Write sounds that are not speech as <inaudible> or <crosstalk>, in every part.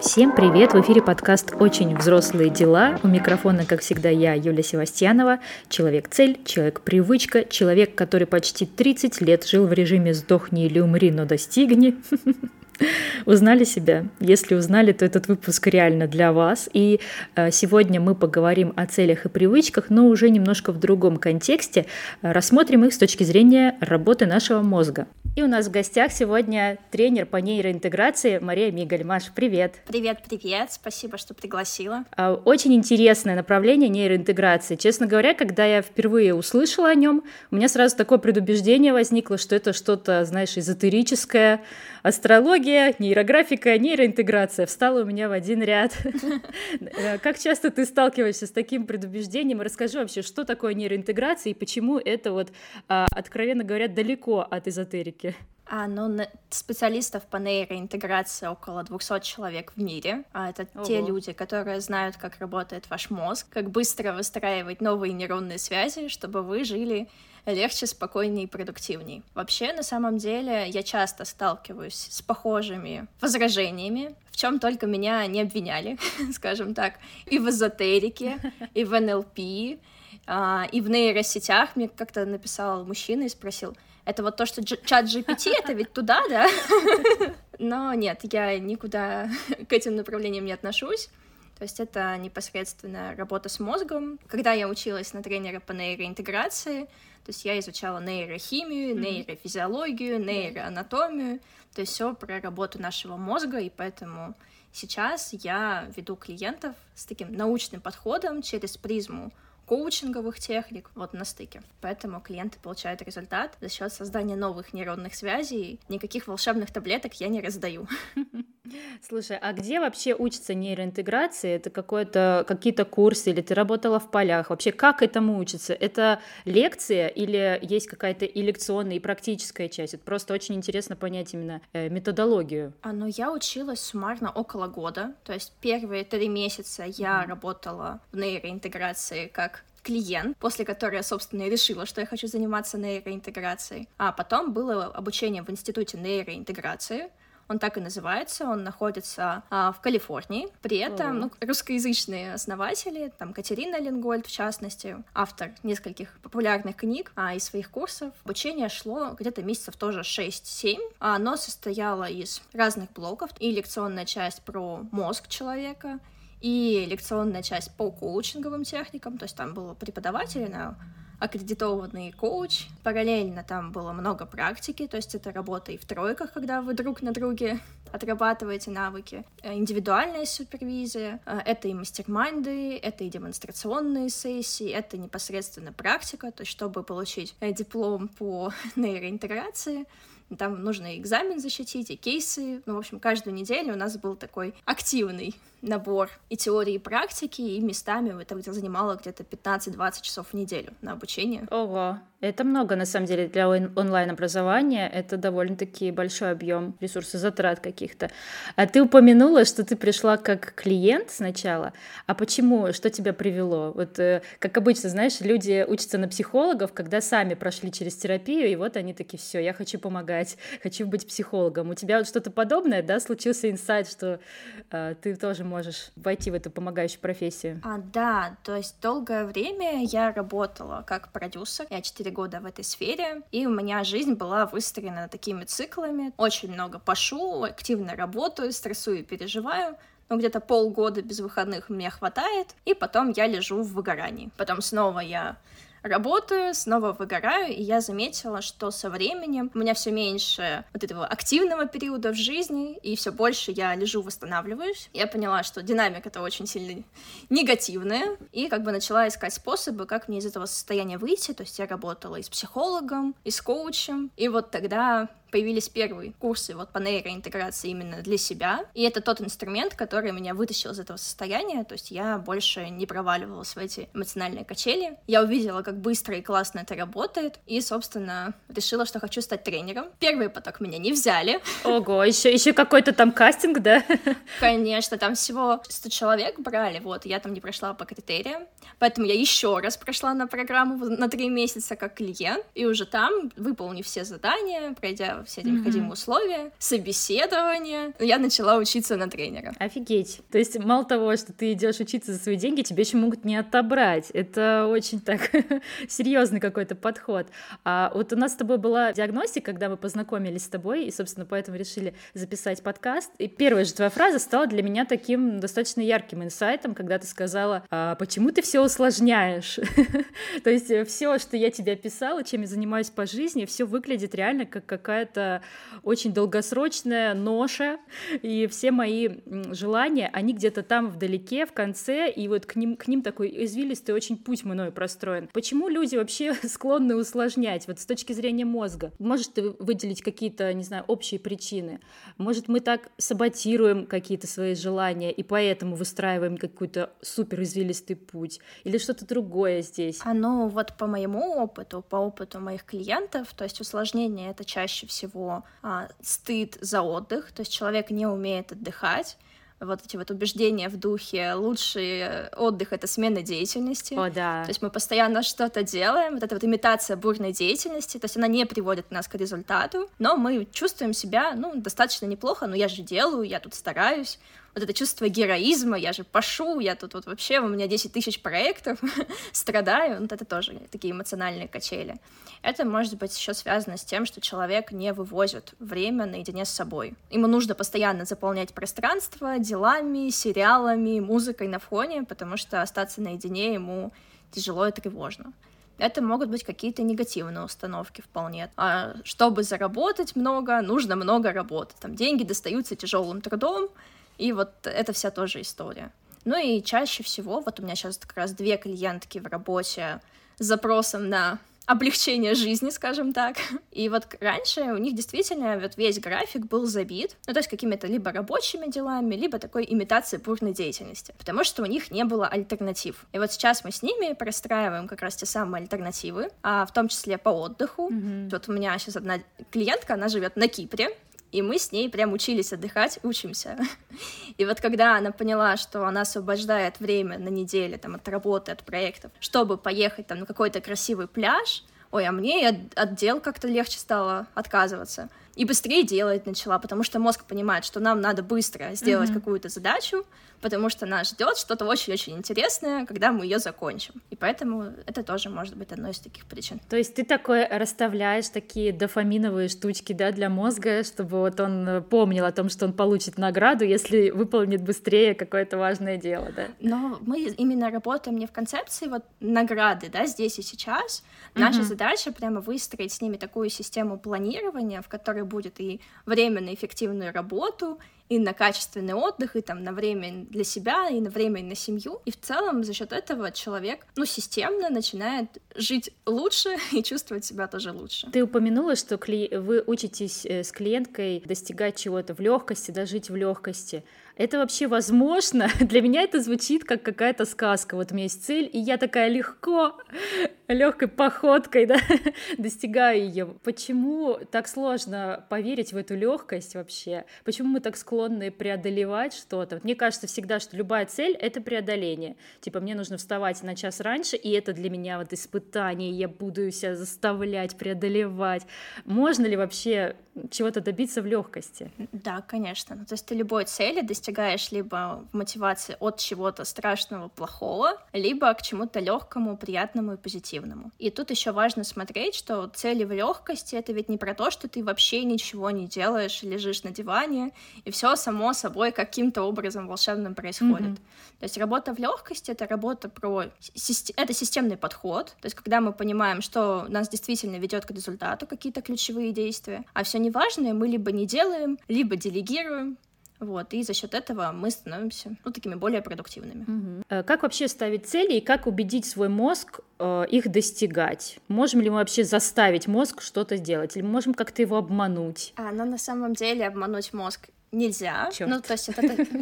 Всем привет! В эфире подкаст «Очень взрослые дела». У микрофона, как всегда, я, Юлия Севастьянова, человек-цель, человек-привычка, человек, который почти 30 лет жил в режиме «сдохни или умри, но достигни». <laughs> Узнали себя? Если узнали, то этот выпуск реально для вас. И э, сегодня мы поговорим о целях и привычках, но уже немножко в другом контексте. Рассмотрим их с точки зрения работы нашего мозга. И у нас в гостях сегодня тренер по нейроинтеграции Мария Мигаль. Маш, привет! Привет, привет! Спасибо, что пригласила. А, очень интересное направление нейроинтеграции. Честно говоря, когда я впервые услышала о нем, у меня сразу такое предубеждение возникло, что это что-то, знаешь, эзотерическое, астрология, нейрографика, нейроинтеграция встала у меня в один ряд. Как часто ты сталкиваешься с таким предубеждением? Расскажи вообще, что такое нейроинтеграция и почему это вот, а, откровенно говоря, далеко от эзотерики? А, ну, специалистов по нейроинтеграции около 200 человек в мире. А это Ого. те люди, которые знают, как работает ваш мозг, как быстро выстраивать новые нейронные связи, чтобы вы жили легче, спокойнее и продуктивнее. Вообще, на самом деле, я часто сталкиваюсь с похожими возражениями, в чем только меня не обвиняли, <laughs> скажем так, и в эзотерике, <laughs> и в НЛП, а, и в нейросетях. Мне как-то написал мужчина и спросил, это вот то, что чат GPT, это ведь туда, <laughs> да? Но нет, я никуда к этим направлениям не отношусь. То есть это непосредственно работа с мозгом. Когда я училась на тренера по нейроинтеграции, то есть я изучала нейрохимию, mm-hmm. нейрофизиологию, нейроанатомию, то есть все про работу нашего мозга, и поэтому сейчас я веду клиентов с таким научным подходом через призму коучинговых техник вот на стыке. Поэтому клиенты получают результат за счет создания новых нейронных связей. Никаких волшебных таблеток я не раздаю. <laughs> Слушай, а где вообще учится нейроинтеграции? Это какое-то, какие-то курсы или ты работала в полях? Вообще, как этому учиться? Это лекция или есть какая-то и лекционная, и практическая часть? Это просто очень интересно понять именно э, методологию. А, ну, я училась суммарно около года. То есть первые три месяца я mm. работала в нейроинтеграции как клиент, после которой я, собственно, и решила, что я хочу заниматься нейроинтеграцией. А потом было обучение в Институте нейроинтеграции, он так и называется, он находится а, в Калифорнии. При этом mm. ну, русскоязычные основатели, там Катерина Ленгольд в частности, автор нескольких популярных книг а, и своих курсов. Обучение шло где-то месяцев тоже 6-7. А, оно состояло из разных блоков и лекционная часть про мозг человека, и лекционная часть по коучинговым техникам, то есть там было преподаватели на аккредитованный коуч. Параллельно там было много практики, то есть это работа и в тройках, когда вы друг на друге отрабатываете навыки. Э, индивидуальная супервизия, э, это и мастер-майнды, это и демонстрационные сессии, это непосредственно практика, то есть чтобы получить э, диплом по <laughs> нейроинтеграции, там нужно и экзамен защитить, и кейсы. Ну, в общем, каждую неделю у нас был такой активный набор и теории, и практики, и местами это занимало где-то 15-20 часов в неделю на обучение. Ого, это много, на самом деле, для онлайн-образования. Это довольно-таки большой объем ресурсозатрат каких-то. А ты упомянула, что ты пришла как клиент сначала. А почему? Что тебя привело? Вот, э, как обычно, знаешь, люди учатся на психологов, когда сами прошли через терапию, и вот они такие, все, я хочу помогать, хочу быть психологом. У тебя вот что-то подобное, да, случился инсайт, что э, ты тоже можешь войти в эту помогающую профессию? А, да, то есть долгое время я работала как продюсер, я 4 года в этой сфере, и у меня жизнь была выстроена такими циклами. Очень много пошу, активно работаю, стрессую и переживаю, но где-то полгода без выходных мне хватает, и потом я лежу в выгорании. Потом снова я работаю, снова выгораю, и я заметила, что со временем у меня все меньше вот этого активного периода в жизни, и все больше я лежу, восстанавливаюсь. Я поняла, что динамика это очень сильно негативная, и как бы начала искать способы, как мне из этого состояния выйти. То есть я работала и с психологом, и с коучем, и вот тогда появились первые курсы вот по нейроинтеграции именно для себя. И это тот инструмент, который меня вытащил из этого состояния. То есть я больше не проваливалась в эти эмоциональные качели. Я увидела, как быстро и классно это работает. И, собственно, решила, что хочу стать тренером. Первый поток меня не взяли. Ого, еще, еще какой-то там кастинг, да? <laughs> Конечно, там всего 100 человек брали, вот, я там не прошла по критериям. Поэтому я еще раз прошла на программу на три месяца как клиент. И уже там, выполнив все задания, пройдя все необходимые mm-hmm. условия, собеседование, я начала учиться на тренера. Офигеть. То есть мало того, что ты идешь учиться за свои деньги, тебе еще могут не отобрать. Это очень так <laughs> серьезный какой-то подход. А вот у нас с тобой была диагностика, когда мы познакомились с тобой, и, собственно, поэтому решили записать подкаст. И первая же твоя фраза стала для меня таким достаточно ярким инсайтом, когда ты сказала, а почему ты все усложняешь? <laughs> То есть все, что я тебе описала, чем я занимаюсь по жизни, все выглядит реально как какая-то очень долгосрочная ноша, и все мои желания, они где-то там вдалеке, в конце, и вот к ним, к ним такой извилистый очень путь мной простроен. Почему люди вообще <laughs> склонны усложнять, вот с точки зрения мозга? Может, ты выделить какие-то, не знаю, общие причины? Может, мы так саботируем какие-то свои желания, и поэтому выстраиваем какой-то супер извилистый путь? Или что-то другое здесь? А ну, вот по моему опыту, по опыту моих клиентов, то есть усложнение — это чаще всего а, стыд за отдых, то есть человек не умеет отдыхать, вот эти вот убеждения в духе лучший отдых — это смена деятельности. О, да. То есть мы постоянно что-то делаем, вот эта вот имитация бурной деятельности, то есть она не приводит нас к результату, но мы чувствуем себя, ну, достаточно неплохо, но я же делаю, я тут стараюсь, вот это чувство героизма, я же пашу, я тут вот вообще, у меня 10 тысяч проектов, <laughs> страдаю, вот это тоже такие эмоциональные качели. Это может быть еще связано с тем, что человек не вывозит время наедине с собой. Ему нужно постоянно заполнять пространство делами, сериалами, музыкой на фоне, потому что остаться наедине ему тяжело и тревожно. Это могут быть какие-то негативные установки вполне. А чтобы заработать много, нужно много работы. Там деньги достаются тяжелым трудом, и вот это вся тоже история. Ну и чаще всего, вот у меня сейчас как раз две клиентки в работе с запросом на облегчение жизни, скажем так. <laughs> И вот раньше у них действительно вот весь график был забит, ну, то есть какими-то либо рабочими делами, либо такой имитацией бурной деятельности, потому что у них не было альтернатив. И вот сейчас мы с ними простраиваем как раз те самые альтернативы, а в том числе по отдыху. Mm-hmm. Вот у меня сейчас одна клиентка, она живет на Кипре, и мы с ней прям учились отдыхать, учимся. <laughs> И вот когда она поняла, что она освобождает время на неделе там, от работы, от проектов, чтобы поехать там, на какой-то красивый пляж, ой, а мне от, от как-то легче стало отказываться и быстрее делать начала, потому что мозг понимает, что нам надо быстро сделать mm-hmm. какую-то задачу, потому что нас ждет что-то очень-очень интересное, когда мы ее закончим. И поэтому это тоже может быть одной из таких причин. То есть ты такой расставляешь такие дофаминовые штучки, да, для мозга, чтобы вот он помнил о том, что он получит награду, если выполнит быстрее какое-то важное дело, да? Но мы именно работаем не в концепции вот награды, да, здесь и сейчас. Наша mm-hmm. задача прямо выстроить с ними такую систему планирования, в которой будет и время на эффективную работу, и на качественный отдых, и там на время для себя, и на время на семью. И в целом за счет этого человек, ну, системно начинает жить лучше <laughs> и чувствовать себя тоже лучше. Ты упомянула, что кли... вы учитесь э, с клиенткой достигать чего-то в легкости, да, жить в легкости это вообще возможно? <laughs> Для меня это звучит как какая-то сказка. Вот у меня есть цель, и я такая легко, легкой походкой, да, <laughs> достигаю ее. Почему так сложно поверить в эту легкость вообще? Почему мы так склонны преодолевать что-то? мне кажется всегда, что любая цель — это преодоление. Типа, мне нужно вставать на час раньше, и это для меня вот испытание, я буду себя заставлять, преодолевать. Можно ли вообще чего-то добиться в легкости? Да, конечно. Ну, то есть ты любой цели достигаешь либо мотивации от чего-то страшного, плохого, либо к чему-то легкому, приятному и позитивному. И тут еще важно смотреть, что цели в легкости это ведь не про то, что ты вообще ничего не делаешь, лежишь на диване, и все само собой каким-то образом волшебным происходит. Mm-hmm. То есть работа в легкости это работа про это системный подход. То есть когда мы понимаем, что нас действительно ведет к результату какие-то ключевые действия, а все неважное мы либо не делаем, либо делегируем, вот, и за счет этого мы становимся ну, такими более продуктивными. Угу. Как вообще ставить цели и как убедить свой мозг э, их достигать? Можем ли мы вообще заставить мозг что-то сделать? Или мы можем как-то его обмануть? А, но на самом деле обмануть мозг нельзя. Чёрт. Ну, то есть это... <laughs>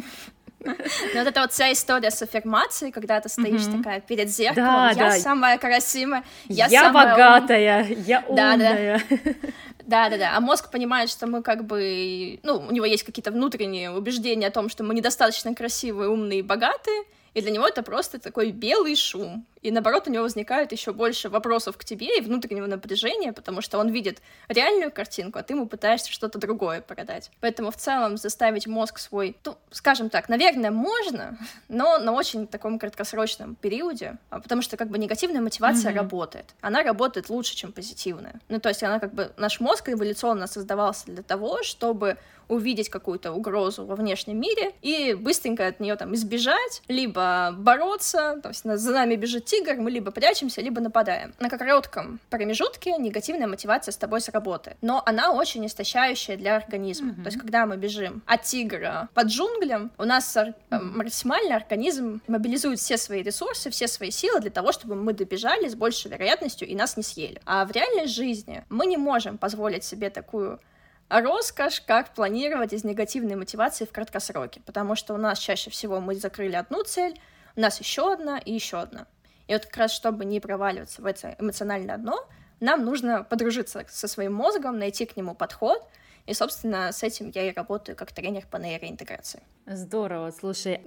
Ну, вот эта вот вся история с аффирмацией, когда ты стоишь такая перед зеркалом, да, я самая красивая, я, я самая богатая, я умная. <laughs> Да, да. Да-да-да, а мозг понимает, что мы как бы, ну, у него есть какие-то внутренние убеждения о том, что мы недостаточно красивые, умные и богатые, и для него это просто такой белый шум. И наоборот у него возникает еще больше вопросов к тебе и внутреннего напряжения, потому что он видит реальную картинку, а ты ему пытаешься что-то другое продать. Поэтому в целом заставить мозг свой, ну, скажем так, наверное, можно, <laughs> но на очень таком краткосрочном периоде, а, потому что как бы негативная мотивация mm-hmm. работает. Она работает лучше, чем позитивная. Ну, то есть она как бы, наш мозг эволюционно создавался для того, чтобы увидеть какую-то угрозу во внешнем мире и быстренько от нее там избежать, либо бороться, то есть за нами бежит тигр, мы либо прячемся, либо нападаем. На коротком промежутке негативная мотивация с тобой сработает, но она очень истощающая для организма. Mm-hmm. То есть когда мы бежим от тигра под джунглям, у нас ор- mm-hmm. максимально организм мобилизует все свои ресурсы, все свои силы для того, чтобы мы добежали с большей вероятностью и нас не съели. А в реальной жизни мы не можем позволить себе такую роскошь, как планировать из негативной мотивации в краткосроке, потому что у нас чаще всего мы закрыли одну цель, у нас еще одна и еще одна. И вот как раз, чтобы не проваливаться в это эмоциональное дно, нам нужно подружиться со своим мозгом, найти к нему подход, и, собственно, с этим я и работаю как тренер по нейроинтеграции. Здорово. Слушай,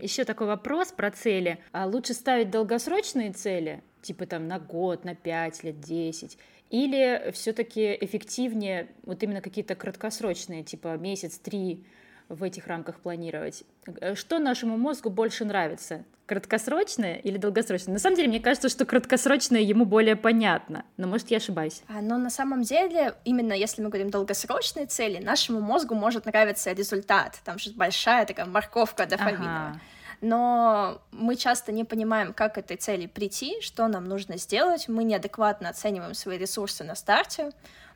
еще такой вопрос про цели. А лучше ставить долгосрочные цели, типа там на год, на пять лет, десять, или все-таки эффективнее вот именно какие-то краткосрочные, типа месяц, три в этих рамках планировать? Э, что нашему мозгу больше нравится? Краткосрочное или долгосрочное? На самом деле, мне кажется, что краткосрочное ему более понятно, но может я ошибаюсь. А, но на самом деле, именно если мы говорим долгосрочные цели, нашему мозгу может нравиться результат. Там же большая такая морковка дофаминовая. Ага но мы часто не понимаем, как к этой цели прийти, что нам нужно сделать, мы неадекватно оцениваем свои ресурсы на старте,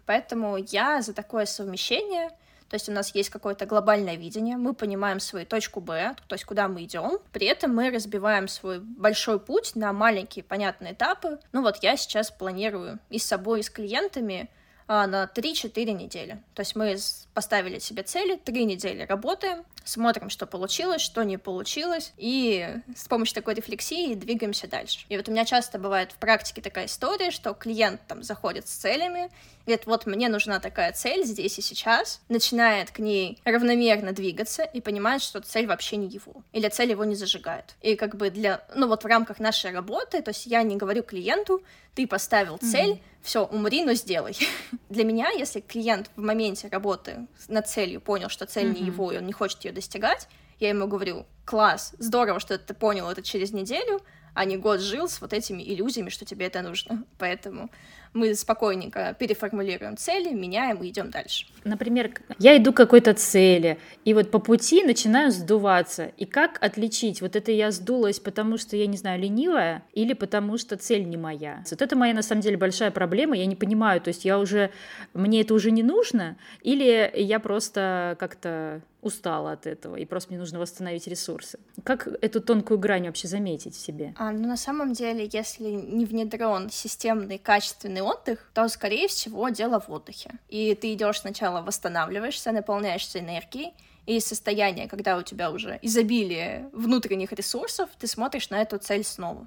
поэтому я за такое совмещение, то есть у нас есть какое-то глобальное видение, мы понимаем свою точку Б, то есть куда мы идем, при этом мы разбиваем свой большой путь на маленькие понятные этапы. Ну вот я сейчас планирую и с собой, и с клиентами на 3-4 недели. То есть мы поставили себе цели, 3 недели работаем, смотрим, что получилось, что не получилось, и с помощью такой рефлексии двигаемся дальше. И вот у меня часто бывает в практике такая история, что клиент там заходит с целями, говорит, вот мне нужна такая цель здесь и сейчас, начинает к ней равномерно двигаться и понимает, что цель вообще не его, или цель его не зажигает. И как бы для, ну вот в рамках нашей работы, то есть я не говорю клиенту, ты поставил цель, mm-hmm. все, умри, но сделай. <laughs> для меня, если клиент в моменте работы над целью понял, что цель mm-hmm. не его, и он не хочет ее достигать, я ему говорю, класс, здорово, что ты понял это через неделю, а не год жил с вот этими иллюзиями, что тебе это нужно. <laughs> Поэтому мы спокойненько переформулируем цели, меняем и идем дальше. Например, я иду к какой-то цели, и вот по пути начинаю сдуваться. И как отличить, вот это я сдулась, потому что, я не знаю, ленивая, или потому что цель не моя? Вот это моя, на самом деле, большая проблема, я не понимаю, то есть я уже, мне это уже не нужно, или я просто как-то устала от этого, и просто мне нужно восстановить ресурсы. Как эту тонкую грань вообще заметить в себе? А, ну, на самом деле, если не внедрен системный, качественный отдых, то, скорее всего, дело в отдыхе. И ты идешь сначала восстанавливаешься, наполняешься энергией, и состояние, когда у тебя уже изобилие внутренних ресурсов, ты смотришь на эту цель снова.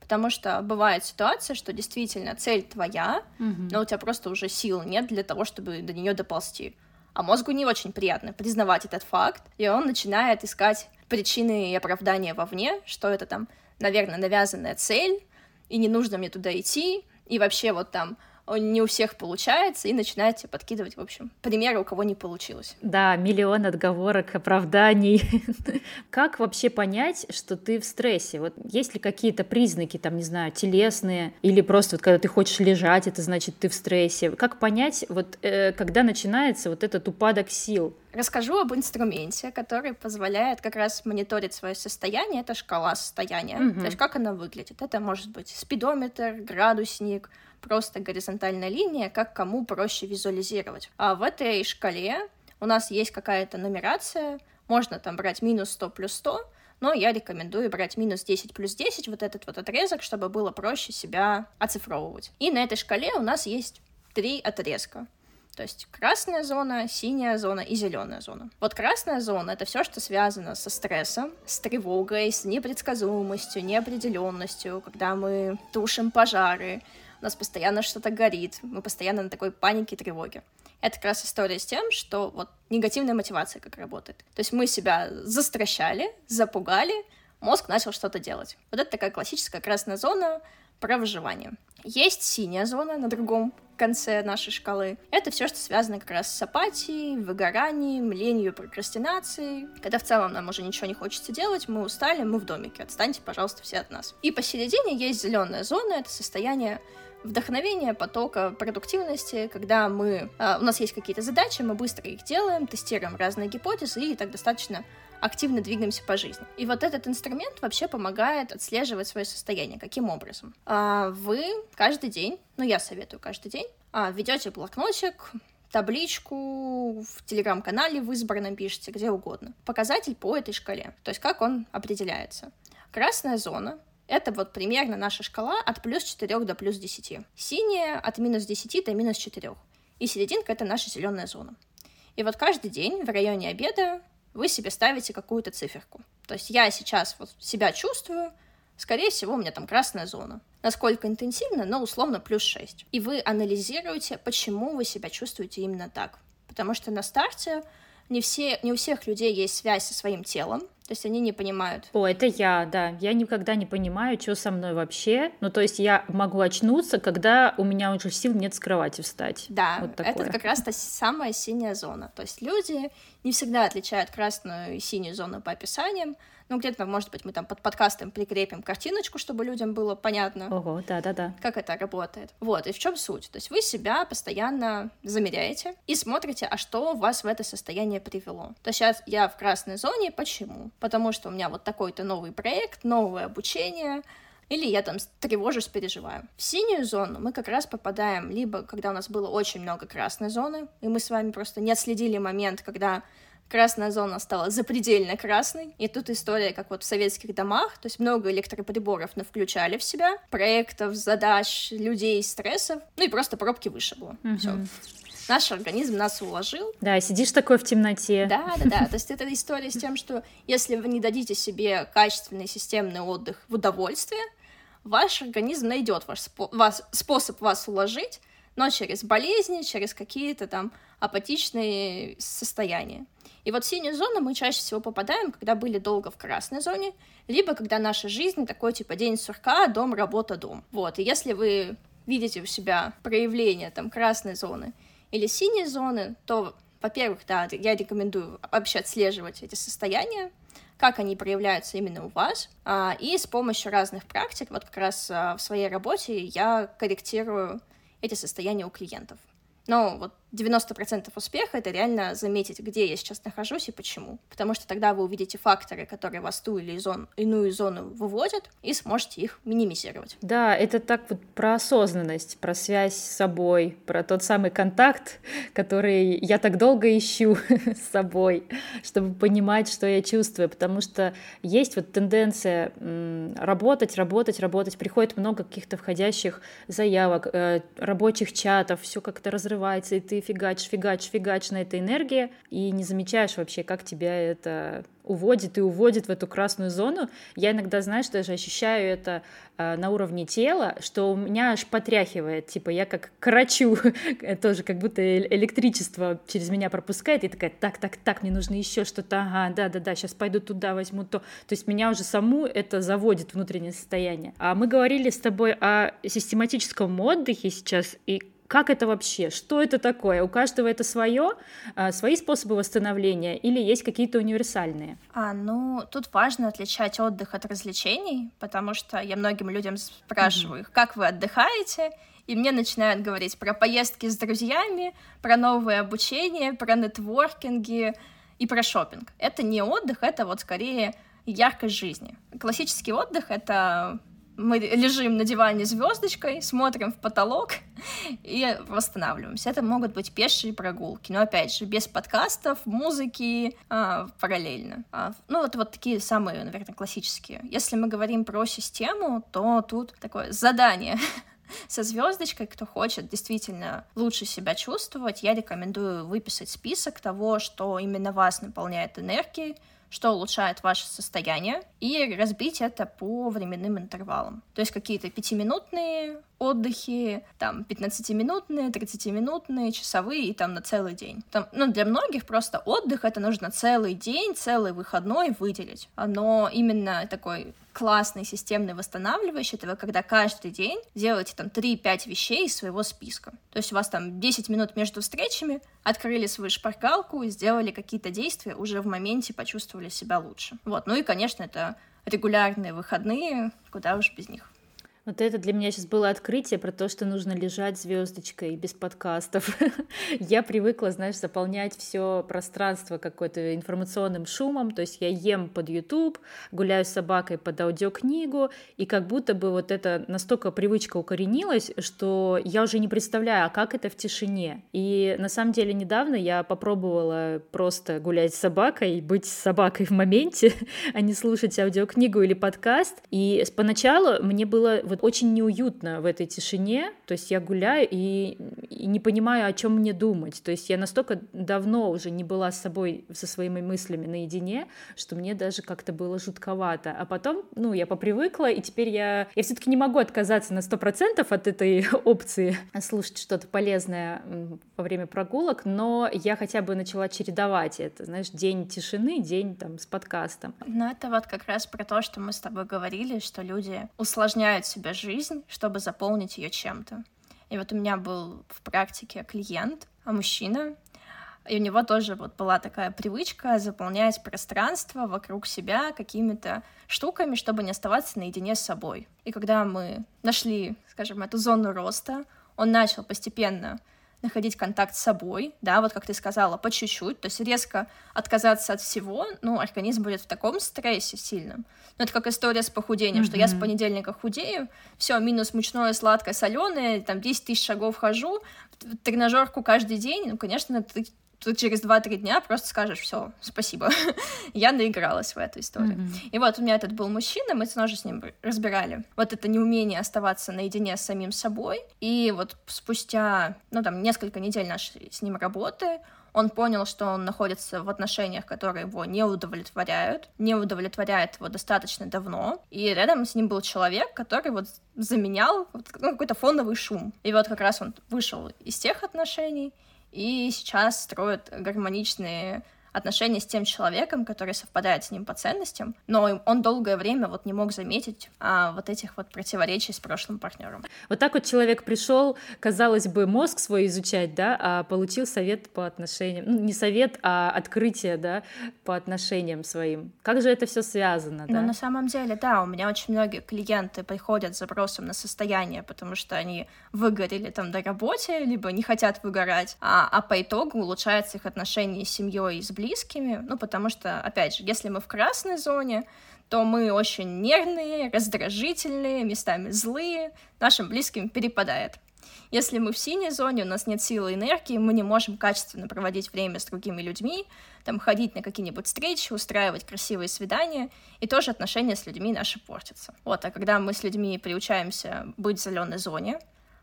Потому что бывает ситуация, что действительно цель твоя, mm-hmm. но у тебя просто уже сил нет для того, чтобы до нее доползти а мозгу не очень приятно признавать этот факт, и он начинает искать причины и оправдания вовне, что это там, наверное, навязанная цель, и не нужно мне туда идти, и вообще вот там не у всех получается, и начинаете подкидывать, в общем, примеры, у кого не получилось. Да, миллион отговорок, оправданий. <laughs> Как вообще понять, что ты в стрессе? Вот есть ли какие-то признаки, там, не знаю, телесные, или просто вот когда ты хочешь лежать, это значит ты в стрессе? Как понять, вот э, когда начинается вот этот упадок сил? Расскажу об инструменте, который позволяет как раз мониторить свое состояние. Это шкала состояния. Mm-hmm. То есть как она выглядит. Это может быть спидометр, градусник, просто горизонтальная линия, как кому проще визуализировать. А в этой шкале у нас есть какая-то нумерация, можно там брать минус 100 плюс 100, но я рекомендую брать минус 10 плюс 10, вот этот вот отрезок, чтобы было проще себя оцифровывать. И на этой шкале у нас есть три отрезка. То есть красная зона, синяя зона и зеленая зона. Вот красная зона это все, что связано со стрессом, с тревогой, с непредсказуемостью, неопределенностью, когда мы тушим пожары, у нас постоянно что-то горит, мы постоянно на такой панике и тревоге. Это как раз история с тем, что вот негативная мотивация как работает. То есть мы себя застращали, запугали, мозг начал что-то делать. Вот это такая классическая красная зона про выживание. Есть синяя зона на другом конце нашей шкалы. Это все, что связано как раз с апатией, выгоранием, ленью, прокрастинацией. Когда в целом нам уже ничего не хочется делать, мы устали, мы в домике. Отстаньте, пожалуйста, все от нас. И посередине есть зеленая зона, это состояние вдохновения, потока, продуктивности, когда мы, э, у нас есть какие-то задачи, мы быстро их делаем, тестируем разные гипотезы и так достаточно активно двигаемся по жизни. И вот этот инструмент вообще помогает отслеживать свое состояние. Каким образом? А, вы каждый день, ну я советую каждый день, а, ведете блокнотик, табличку в телеграм-канале в избранном пишете, где угодно. Показатель по этой шкале, то есть как он определяется. Красная зона это вот примерно наша шкала от плюс 4 до плюс 10. Синяя от минус 10 до минус 4. И серединка — это наша зеленая зона. И вот каждый день в районе обеда вы себе ставите какую-то циферку. То есть я сейчас вот себя чувствую, скорее всего, у меня там красная зона. Насколько интенсивно, но условно плюс 6. И вы анализируете, почему вы себя чувствуете именно так. Потому что на старте не, все, не у всех людей есть связь со своим телом, то есть они не понимают. О, это я, да. Я никогда не понимаю, что со мной вообще. Ну, то есть я могу очнуться, когда у меня уже сил нет с кровати встать. Да, вот это как раз та самая синяя зона. То есть люди не всегда отличают красную и синюю зону по описаниям, ну, где-то, может быть, мы там под подкастом прикрепим картиночку, чтобы людям было понятно, Ого, да-да-да. как это работает. Вот, и в чем суть? То есть вы себя постоянно замеряете и смотрите, а что вас в это состояние привело. То есть сейчас я в красной зоне, почему? Потому что у меня вот такой-то новый проект, новое обучение, или я там тревожусь, переживаю. В синюю зону мы как раз попадаем либо, когда у нас было очень много красной зоны, и мы с вами просто не отследили момент, когда красная зона стала запредельно красной. И тут история, как вот в советских домах, то есть много электроприборов включали в себя, проектов, задач, людей, стрессов, ну и просто пробки вышибло. Угу. Все. Наш организм нас уложил. Да, сидишь такой в темноте. Да, да, да. То есть это история с тем, что если вы не дадите себе качественный системный отдых в удовольствие, ваш организм найдет ваш, спо- вас, способ вас уложить, но через болезни, через какие-то там апатичные состояния. И вот в синюю зону мы чаще всего попадаем, когда были долго в красной зоне, либо когда наша жизнь такой типа день сурка, дом, работа, дом. Вот, и если вы видите у себя проявление там красной зоны или синей зоны, то, во-первых, да, я рекомендую вообще отслеживать эти состояния, как они проявляются именно у вас. А, и с помощью разных практик, вот как раз а, в своей работе я корректирую эти состояния у клиентов. Но вот 90% успеха — это реально заметить, где я сейчас нахожусь и почему. Потому что тогда вы увидите факторы, которые вас ту или зон, иную зону выводят, и сможете их минимизировать. Да, это так вот про осознанность, про связь с собой, про тот самый контакт, который я так долго ищу <laughs> с собой, чтобы понимать, что я чувствую. Потому что есть вот тенденция работать, работать, работать. Приходит много каких-то входящих заявок, э, рабочих чатов, все как-то разрывается, и ты фигачишь, фигачишь, фигачишь на этой энергии, и не замечаешь вообще, как тебя это уводит и уводит в эту красную зону. Я иногда, знаешь, даже ощущаю это э, на уровне тела, что у меня аж потряхивает, типа я как крачу, <laughs> тоже как будто электричество через меня пропускает, и такая, так, так, так, мне нужно еще что-то, ага, да-да-да, сейчас пойду туда, возьму то. То есть меня уже саму это заводит внутреннее состояние. А мы говорили с тобой о систематическом отдыхе сейчас, и как это вообще? Что это такое? У каждого это свое, а, свои способы восстановления или есть какие-то универсальные? А, ну, тут важно отличать отдых от развлечений, потому что я многим людям спрашиваю, mm-hmm. как вы отдыхаете, и мне начинают говорить про поездки с друзьями, про новое обучение, про нетворкинги и про шопинг. Это не отдых, это вот скорее яркость жизни. Классический отдых — это мы лежим на диване звездочкой, смотрим в потолок <laughs> и восстанавливаемся. Это могут быть пешие прогулки, но опять же без подкастов, музыки а, параллельно. А, ну вот вот такие самые, наверное, классические. Если мы говорим про систему, то тут такое задание <laughs> со звездочкой, кто хочет действительно лучше себя чувствовать, я рекомендую выписать список того, что именно вас наполняет энергией, что улучшает ваше состояние, и разбить это по временным интервалам. То есть какие-то пятиминутные отдыхи, там, 15-минутные, 30-минутные, часовые и там на целый день. Там, ну, для многих просто отдых — это нужно целый день, целый выходной выделить. Но именно такой классный системный восстанавливающий, это вы когда каждый день делаете там 3-5 вещей из своего списка. То есть у вас там 10 минут между встречами, открыли свою шпаргалку сделали какие-то действия, уже в моменте почувствовали себя лучше. Вот, ну и, конечно, это регулярные выходные, куда уж без них. Вот это для меня сейчас было открытие про то, что нужно лежать звездочкой без подкастов. <laughs> я привыкла, знаешь, заполнять все пространство какой-то информационным шумом, то есть я ем под YouTube, гуляю с собакой под аудиокнигу, и как будто бы вот это настолько привычка укоренилась, что я уже не представляю, а как это в тишине. И на самом деле недавно я попробовала просто гулять с собакой, быть с собакой в моменте, <laughs> а не слушать аудиокнигу или подкаст. И поначалу мне было вот очень неуютно в этой тишине, то есть я гуляю и, и не понимаю, о чем мне думать, то есть я настолько давно уже не была с собой, со своими мыслями наедине, что мне даже как-то было жутковато, а потом, ну, я попривыкла, и теперь я, я все-таки не могу отказаться на сто процентов от этой <laughs> опции слушать что-то полезное во время прогулок, но я хотя бы начала чередовать это, знаешь, день тишины, день там с подкастом. Ну, это вот как раз про то, что мы с тобой говорили, что люди усложняют себе себе жизнь, чтобы заполнить ее чем-то. И вот у меня был в практике клиент, а мужчина, и у него тоже вот была такая привычка заполнять пространство вокруг себя какими-то штуками, чтобы не оставаться наедине с собой. И когда мы нашли, скажем, эту зону роста, он начал постепенно находить контакт с собой, да, вот как ты сказала, по чуть-чуть, то есть резко отказаться от всего, ну, организм будет в таком стрессе сильном. Ну, это как история с похудением, mm-hmm. что я с понедельника худею, все, минус мучное, сладкое, соленое, там 10 тысяч шагов хожу, тренажерку каждый день, ну, конечно, ты ты через 2-3 дня просто скажешь, все, спасибо, <laughs> я наигралась в эту историю. Mm-hmm. И вот у меня этот был мужчина, мы тоже с ним разбирали вот это неумение оставаться наедине с самим собой, и вот спустя, ну там, несколько недель нашей с ним работы, он понял, что он находится в отношениях, которые его не удовлетворяют, не удовлетворяет его достаточно давно, и рядом с ним был человек, который вот заменял ну, какой-то фоновый шум. И вот как раз он вышел из тех отношений, и сейчас строят гармоничные отношения с тем человеком, который совпадает с ним по ценностям, но он долгое время вот не мог заметить а, вот этих вот противоречий с прошлым партнером. Вот так вот человек пришел, казалось бы, мозг свой изучать, да, а получил совет по отношениям, ну не совет, а открытие, да, по отношениям своим. Как же это все связано, да? Ну на самом деле, да, у меня очень многие клиенты приходят с запросом на состояние, потому что они выгорели там до работе, либо не хотят выгорать, а, а по итогу улучшается их отношения с семьей и с близкими, близкими, ну, потому что, опять же, если мы в красной зоне, то мы очень нервные, раздражительные, местами злые, нашим близким перепадает. Если мы в синей зоне, у нас нет силы и энергии, мы не можем качественно проводить время с другими людьми, там, ходить на какие-нибудь встречи, устраивать красивые свидания, и тоже отношения с людьми наши портятся. Вот, а когда мы с людьми приучаемся быть в зеленой зоне,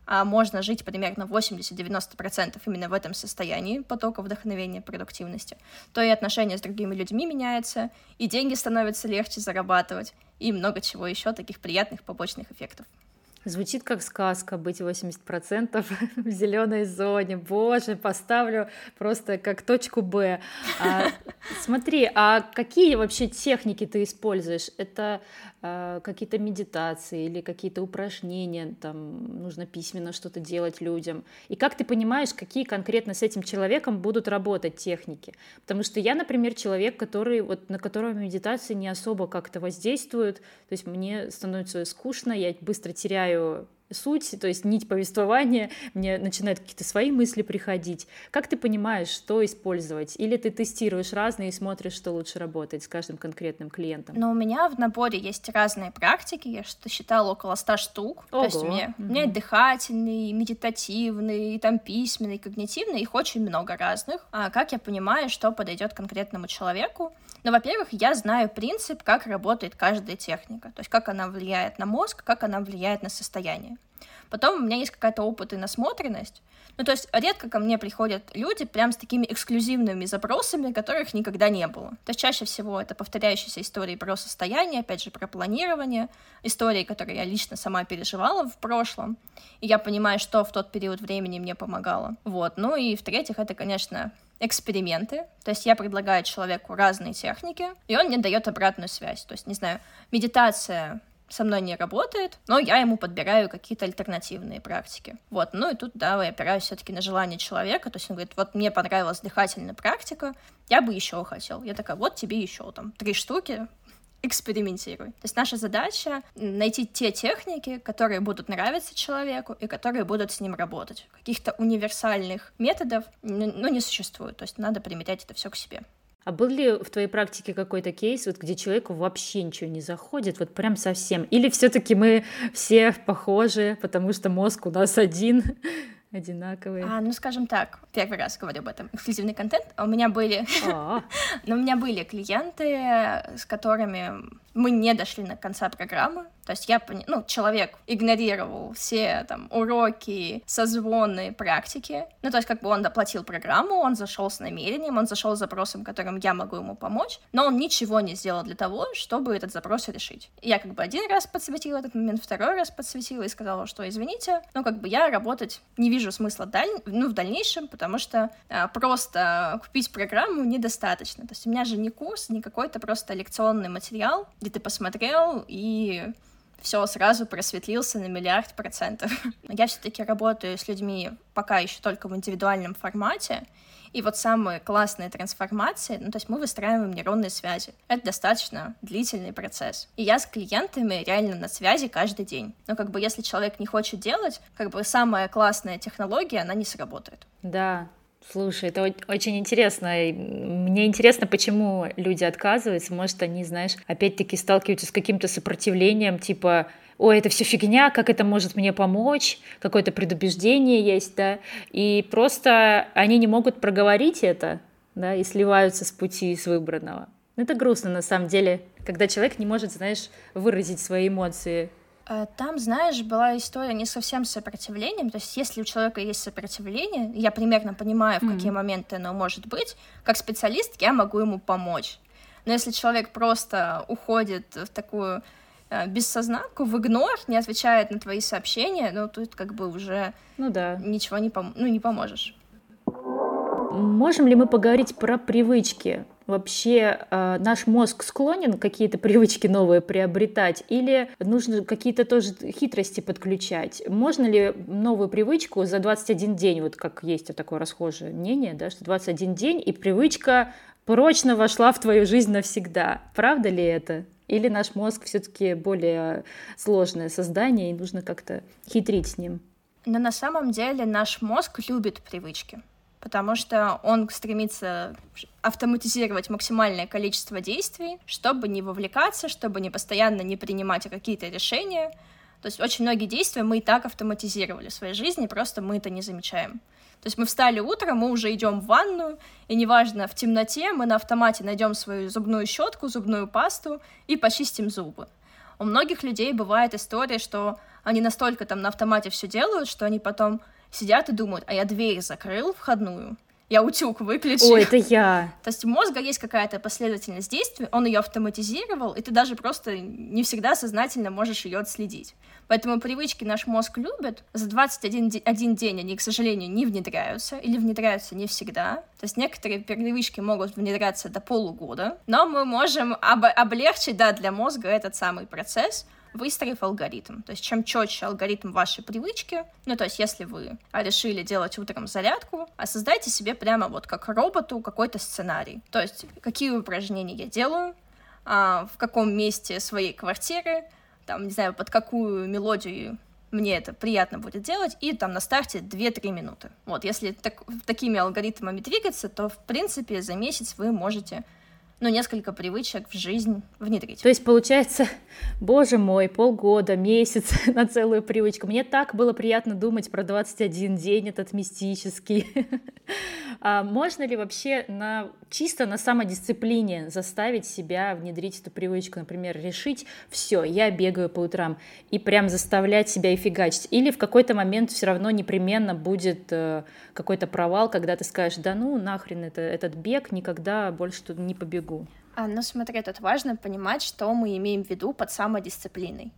а можно жить примерно 80-90% именно в этом состоянии потока вдохновения, продуктивности, то и отношения с другими людьми меняются, и деньги становятся легче зарабатывать, и много чего еще таких приятных побочных эффектов. Звучит как сказка быть 80% <laughs> в зеленой зоне. Боже, поставлю просто как точку Б. А, <laughs> смотри, а какие вообще техники ты используешь? Это а, какие-то медитации или какие-то упражнения, там нужно письменно что-то делать людям. И как ты понимаешь, какие конкретно с этим человеком будут работать техники? Потому что я, например, человек, который вот на которого медитации не особо как-то воздействуют. То есть мне становится скучно, я быстро теряю теряю суть, то есть нить повествования, мне начинают какие-то свои мысли приходить. Как ты понимаешь, что использовать? Или ты тестируешь разные и смотришь, что лучше работает с каждым конкретным клиентом? Ну, у меня в наборе есть разные практики, я что считала около 100 штук. Ого. То есть у меня, mm-hmm. у меня дыхательный, медитативный, там письменный, когнитивный, их очень много разных. А как я понимаю, что подойдет конкретному человеку? Ну, во-первых, я знаю принцип, как работает каждая техника, то есть как она влияет на мозг, как она влияет на состояние. Потом у меня есть какая-то опыт и насмотренность. Ну, то есть редко ко мне приходят люди прям с такими эксклюзивными запросами, которых никогда не было. То есть чаще всего это повторяющиеся истории про состояние, опять же, про планирование, истории, которые я лично сама переживала в прошлом, и я понимаю, что в тот период времени мне помогало. Вот. Ну и в-третьих, это, конечно, эксперименты. То есть я предлагаю человеку разные техники, и он мне дает обратную связь. То есть, не знаю, медитация со мной не работает, но я ему подбираю какие-то альтернативные практики. Вот, ну и тут, да, я опираюсь все-таки на желание человека, то есть он говорит, вот мне понравилась дыхательная практика, я бы еще хотел. Я такая, вот тебе еще там три штуки, экспериментируй. То есть наша задача найти те техники, которые будут нравиться человеку и которые будут с ним работать. Каких-то универсальных методов ну, не существует. То есть надо применять это все к себе. А был ли в твоей практике какой-то кейс, вот, где человеку вообще ничего не заходит, вот прям совсем? Или все-таки мы все похожи, потому что мозг у нас один? <laughs> одинаковые? А, ну, скажем так, первый раз говорю об этом, эксклюзивный контент. А у меня были... А. <laughs> Но у меня были клиенты, с которыми мы не дошли на конца программы. То есть я, ну, человек игнорировал все там уроки, созвоны, практики. Ну, то есть как бы он доплатил программу, он зашел с намерением, он зашел с запросом, которым я могу ему помочь, но он ничего не сделал для того, чтобы этот запрос решить. Я как бы один раз подсветила этот момент, второй раз подсветила и сказала, что извините, но как бы я работать не вижу смысла даль... ну, в дальнейшем, потому что а, просто купить программу недостаточно. То есть у меня же не курс, не какой-то просто лекционный материал, где ты посмотрел и все сразу просветлился на миллиард процентов. <laughs> Я все-таки работаю с людьми пока еще только в индивидуальном формате, и вот самые классные трансформации, ну, то есть мы выстраиваем нейронные связи. Это достаточно длительный процесс. И я с клиентами реально на связи каждый день. Но как бы если человек не хочет делать, как бы самая классная технология, она не сработает. Да, Слушай, это очень интересно. Мне интересно, почему люди отказываются. Может, они, знаешь, опять-таки сталкиваются с каким-то сопротивлением, типа, ой, это все фигня, как это может мне помочь, какое-то предубеждение есть, да, и просто они не могут проговорить это, да, и сливаются с пути с выбранного. Это грустно, на самом деле, когда человек не может, знаешь, выразить свои эмоции там, знаешь, была история не совсем с сопротивлением. То есть, если у человека есть сопротивление, я примерно понимаю, в mm-hmm. какие моменты оно может быть, как специалист я могу ему помочь. Но если человек просто уходит в такую э, бессознанку, в игнор, не отвечает на твои сообщения, ну, тут как бы уже ну, да. ничего не, пом- ну, не поможешь. Можем ли мы поговорить про привычки? Вообще э, наш мозг склонен какие-то привычки новые приобретать или нужно какие-то тоже хитрости подключать? Можно ли новую привычку за 21 день, вот как есть такое расхожее мнение, да, что 21 день и привычка прочно вошла в твою жизнь навсегда. Правда ли это? Или наш мозг все-таки более сложное создание и нужно как-то хитрить с ним? Но на самом деле наш мозг любит привычки потому что он стремится автоматизировать максимальное количество действий, чтобы не вовлекаться, чтобы не постоянно не принимать какие-то решения. То есть очень многие действия мы и так автоматизировали в своей жизни, просто мы это не замечаем. То есть мы встали утром, мы уже идем в ванную, и неважно, в темноте мы на автомате найдем свою зубную щетку, зубную пасту и почистим зубы. У многих людей бывает история, что они настолько там на автомате все делают, что они потом сидят и думают, а я дверь закрыл входную, я утюг выключил. Ой, это я. То есть у мозга есть какая-то последовательность действий, он ее автоматизировал, и ты даже просто не всегда сознательно можешь ее отследить. Поэтому привычки наш мозг любит. За 21 один день они, к сожалению, не внедряются, или внедряются не всегда. То есть некоторые привычки могут внедряться до полугода, но мы можем об облегчить, да, для мозга этот самый процесс, выстроив алгоритм. То есть чем четче алгоритм вашей привычки, ну то есть если вы решили делать утром зарядку, а создайте себе прямо вот как роботу какой-то сценарий. То есть какие упражнения я делаю, а, в каком месте своей квартиры, там, не знаю, под какую мелодию мне это приятно будет делать, и там на старте 2-3 минуты. Вот, если так, такими алгоритмами двигаться, то, в принципе, за месяц вы можете ну, несколько привычек в жизнь внедрить. То есть, получается, <laughs> боже мой, полгода, месяц <laughs> на целую привычку. Мне так было приятно думать про 21 день этот мистический. <laughs> А можно ли вообще на, чисто на самодисциплине заставить себя внедрить эту привычку? Например, решить, все, я бегаю по утрам, и прям заставлять себя и фигачить? Или в какой-то момент все равно непременно будет э, какой-то провал, когда ты скажешь, да ну нахрен это, этот бег, никогда больше туда не побегу? А, ну смотри, тут важно понимать, что мы имеем в виду под самодисциплиной.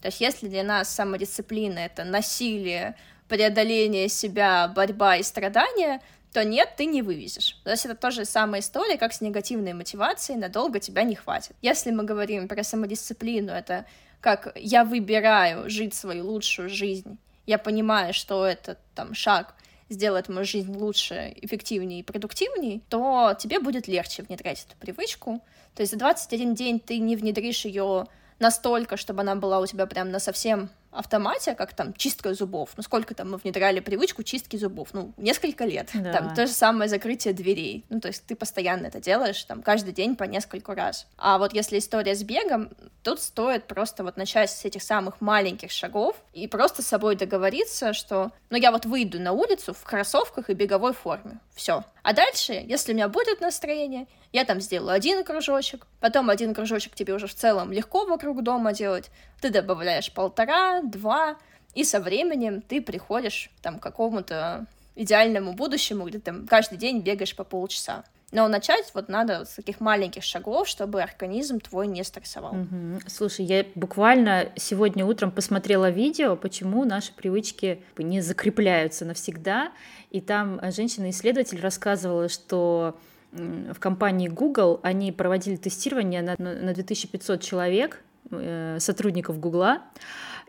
То есть если для нас самодисциплина — это насилие, преодоление себя, борьба и страдания, то нет, ты не вывезешь. То есть это тоже самая история, как с негативной мотивацией, надолго тебя не хватит. Если мы говорим про самодисциплину, это как я выбираю жить свою лучшую жизнь, я понимаю, что это там шаг сделает мою жизнь лучше, эффективнее и продуктивнее, то тебе будет легче внедрять эту привычку. То есть за 21 день ты не внедришь ее настолько, чтобы она была у тебя прям на совсем автомате, как там чистка зубов. Ну, сколько там мы внедряли привычку чистки зубов? Ну, несколько лет. Да. Там то же самое закрытие дверей. Ну, то есть ты постоянно это делаешь, там, каждый день по несколько раз. А вот если история с бегом, тут стоит просто вот начать с этих самых маленьких шагов и просто с собой договориться, что, ну, я вот выйду на улицу в кроссовках и беговой форме. Все. А дальше, если у меня будет настроение, я там сделаю один кружочек, потом один кружочек тебе уже в целом легко вокруг дома делать, ты добавляешь полтора, два, и со временем ты приходишь там, к какому-то идеальному будущему, где ты каждый день бегаешь по полчаса. Но начать вот надо с таких маленьких шагов, чтобы организм твой не стрессовал. Угу. Слушай, я буквально сегодня утром посмотрела видео, почему наши привычки не закрепляются навсегда. И там женщина-исследователь рассказывала, что в компании Google они проводили тестирование на, на 2500 человек, Э, сотрудников Гугла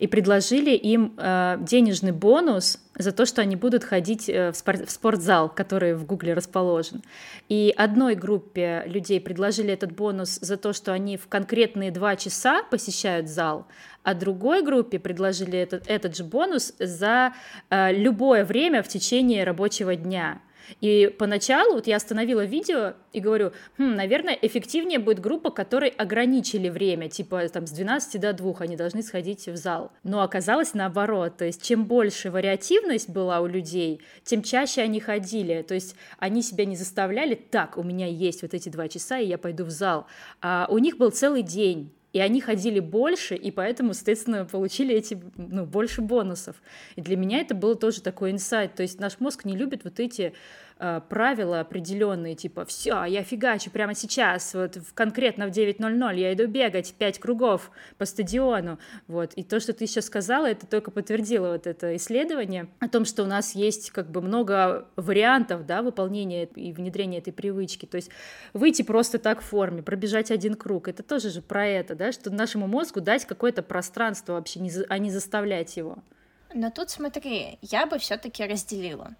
и предложили им э, денежный бонус за то, что они будут ходить э, в, спорт, в спортзал, который в Гугле расположен. И одной группе людей предложили этот бонус за то, что они в конкретные два часа посещают зал, а другой группе предложили этот, этот же бонус за э, любое время в течение рабочего дня. И поначалу вот я остановила видео и говорю, хм, наверное, эффективнее будет группа, которой ограничили время, типа там с 12 до 2 они должны сходить в зал. Но оказалось наоборот, то есть чем больше вариативность была у людей, тем чаще они ходили, то есть они себя не заставляли, так, у меня есть вот эти два часа, и я пойду в зал, а у них был целый день, и они ходили больше, и поэтому, соответственно, получили эти, ну, больше бонусов. И для меня это было тоже такой инсайт. То есть наш мозг не любит вот эти Э, правила определенные, типа, все, я фигачу прямо сейчас, вот конкретно в 9.00 я иду бегать 5 кругов по стадиону, вот, и то, что ты сейчас сказала, это только подтвердило вот это исследование о том, что у нас есть как бы много вариантов, да, выполнения и внедрения этой привычки, то есть выйти просто так в форме, пробежать один круг, это тоже же про это, да, что нашему мозгу дать какое-то пространство вообще, а не заставлять его. Но тут смотри, я бы все-таки разделила.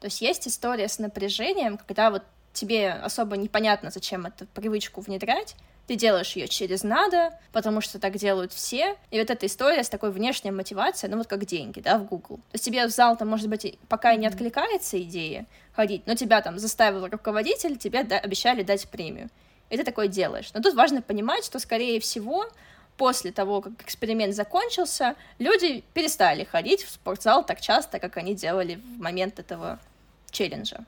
То есть есть история с напряжением, когда вот тебе особо непонятно, зачем эту привычку внедрять, ты делаешь ее через надо, потому что так делают все. И вот эта история с такой внешней мотивацией, ну вот как деньги, да, в Google. То есть тебе в зал там, может быть, пока и не откликается идея ходить, но тебя там заставил руководитель, тебе да, обещали дать премию. И ты такое делаешь. Но тут важно понимать, что, скорее всего, после того, как эксперимент закончился, люди перестали ходить в спортзал так часто, как они делали в момент этого челленджа.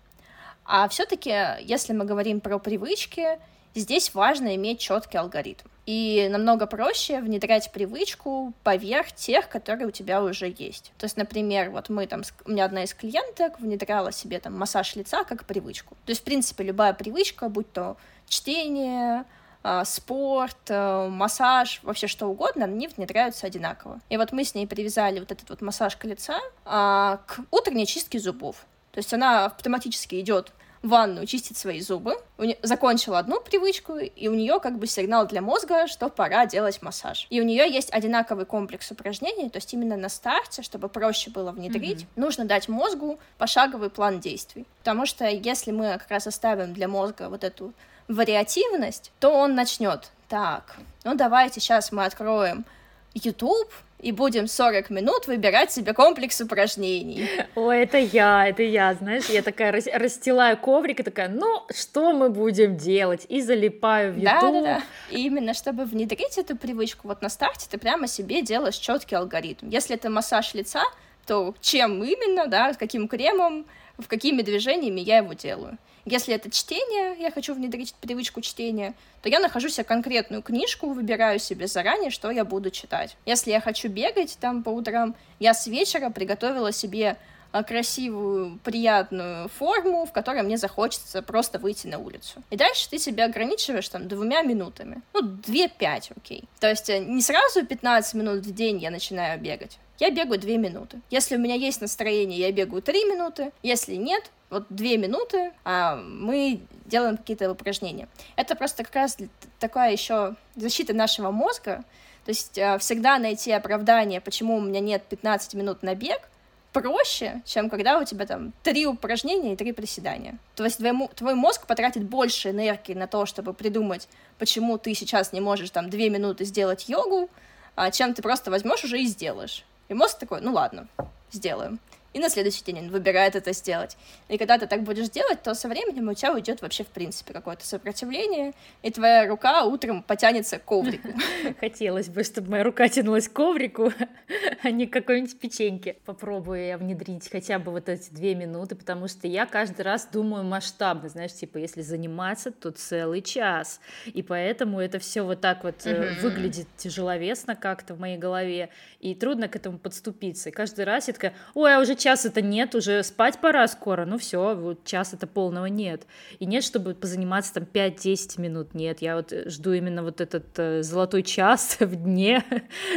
А все-таки, если мы говорим про привычки, здесь важно иметь четкий алгоритм. И намного проще внедрять привычку поверх тех, которые у тебя уже есть. То есть, например, вот мы там, у меня одна из клиенток внедряла себе там массаж лица как привычку. То есть, в принципе, любая привычка, будь то чтение, а, спорт, э, массаж, вообще что угодно, они внедряются одинаково. И вот мы с ней привязали вот этот вот массаж к лица а, к утренней чистке зубов. То есть она автоматически идет в ванную чистить свои зубы, не... закончила одну привычку, и у нее как бы сигнал для мозга, что пора делать массаж. И у нее есть одинаковый комплекс упражнений, то есть именно на старте, чтобы проще было внедрить, mm-hmm. нужно дать мозгу пошаговый план действий. Потому что если мы как раз оставим для мозга вот эту вариативность, то он начнет. Так, ну давайте сейчас мы откроем YouTube, и будем 40 минут выбирать себе комплекс упражнений. О, это я, это я, знаешь, я такая расстилаю коврик и такая, ну, что мы будем делать? И залипаю в YouTube. Да, да, да. И именно чтобы внедрить эту привычку, вот на старте ты прямо себе делаешь четкий алгоритм. Если это массаж лица, то чем именно, да, с каким кремом, в какими движениями я его делаю. Если это чтение, я хочу внедрить привычку чтения, то я нахожу себе конкретную книжку, выбираю себе заранее, что я буду читать. Если я хочу бегать там по утрам, я с вечера приготовила себе а, красивую, приятную форму, в которой мне захочется просто выйти на улицу. И дальше ты себя ограничиваешь там двумя минутами. Ну, две-пять, окей. То есть э, не сразу 15 минут в день я начинаю бегать. Я бегаю две минуты. Если у меня есть настроение, я бегаю три минуты. Если нет, вот две минуты, а мы делаем какие-то упражнения. Это просто как раз такая еще защита нашего мозга. То есть э, всегда найти оправдание, почему у меня нет 15 минут на бег, проще, чем когда у тебя там три упражнения и три приседания. То есть твой, твой мозг потратит больше энергии на то, чтобы придумать, почему ты сейчас не можешь там две минуты сделать йогу, а чем ты просто возьмешь уже и сделаешь. И мозг такой, ну ладно, сделаем и на следующий день он выбирает это сделать. И когда ты так будешь делать, то со временем у тебя уйдет вообще, в принципе, какое-то сопротивление, и твоя рука утром потянется к коврику. <laughs> Хотелось бы, чтобы моя рука тянулась к коврику, <laughs> а не к какой-нибудь печеньке. Попробую я внедрить хотя бы вот эти две минуты, потому что я каждый раз думаю масштабно, знаешь, типа, если заниматься, то целый час. И поэтому это все вот так вот mm-hmm. выглядит тяжеловесно как-то в моей голове, и трудно к этому подступиться. И каждый раз я такая, ой, а уже час это нет, уже спать пора скоро, ну все, вот час это полного нет. И нет, чтобы позаниматься там 5-10 минут, нет, я вот жду именно вот этот э, золотой час <laughs> в дне,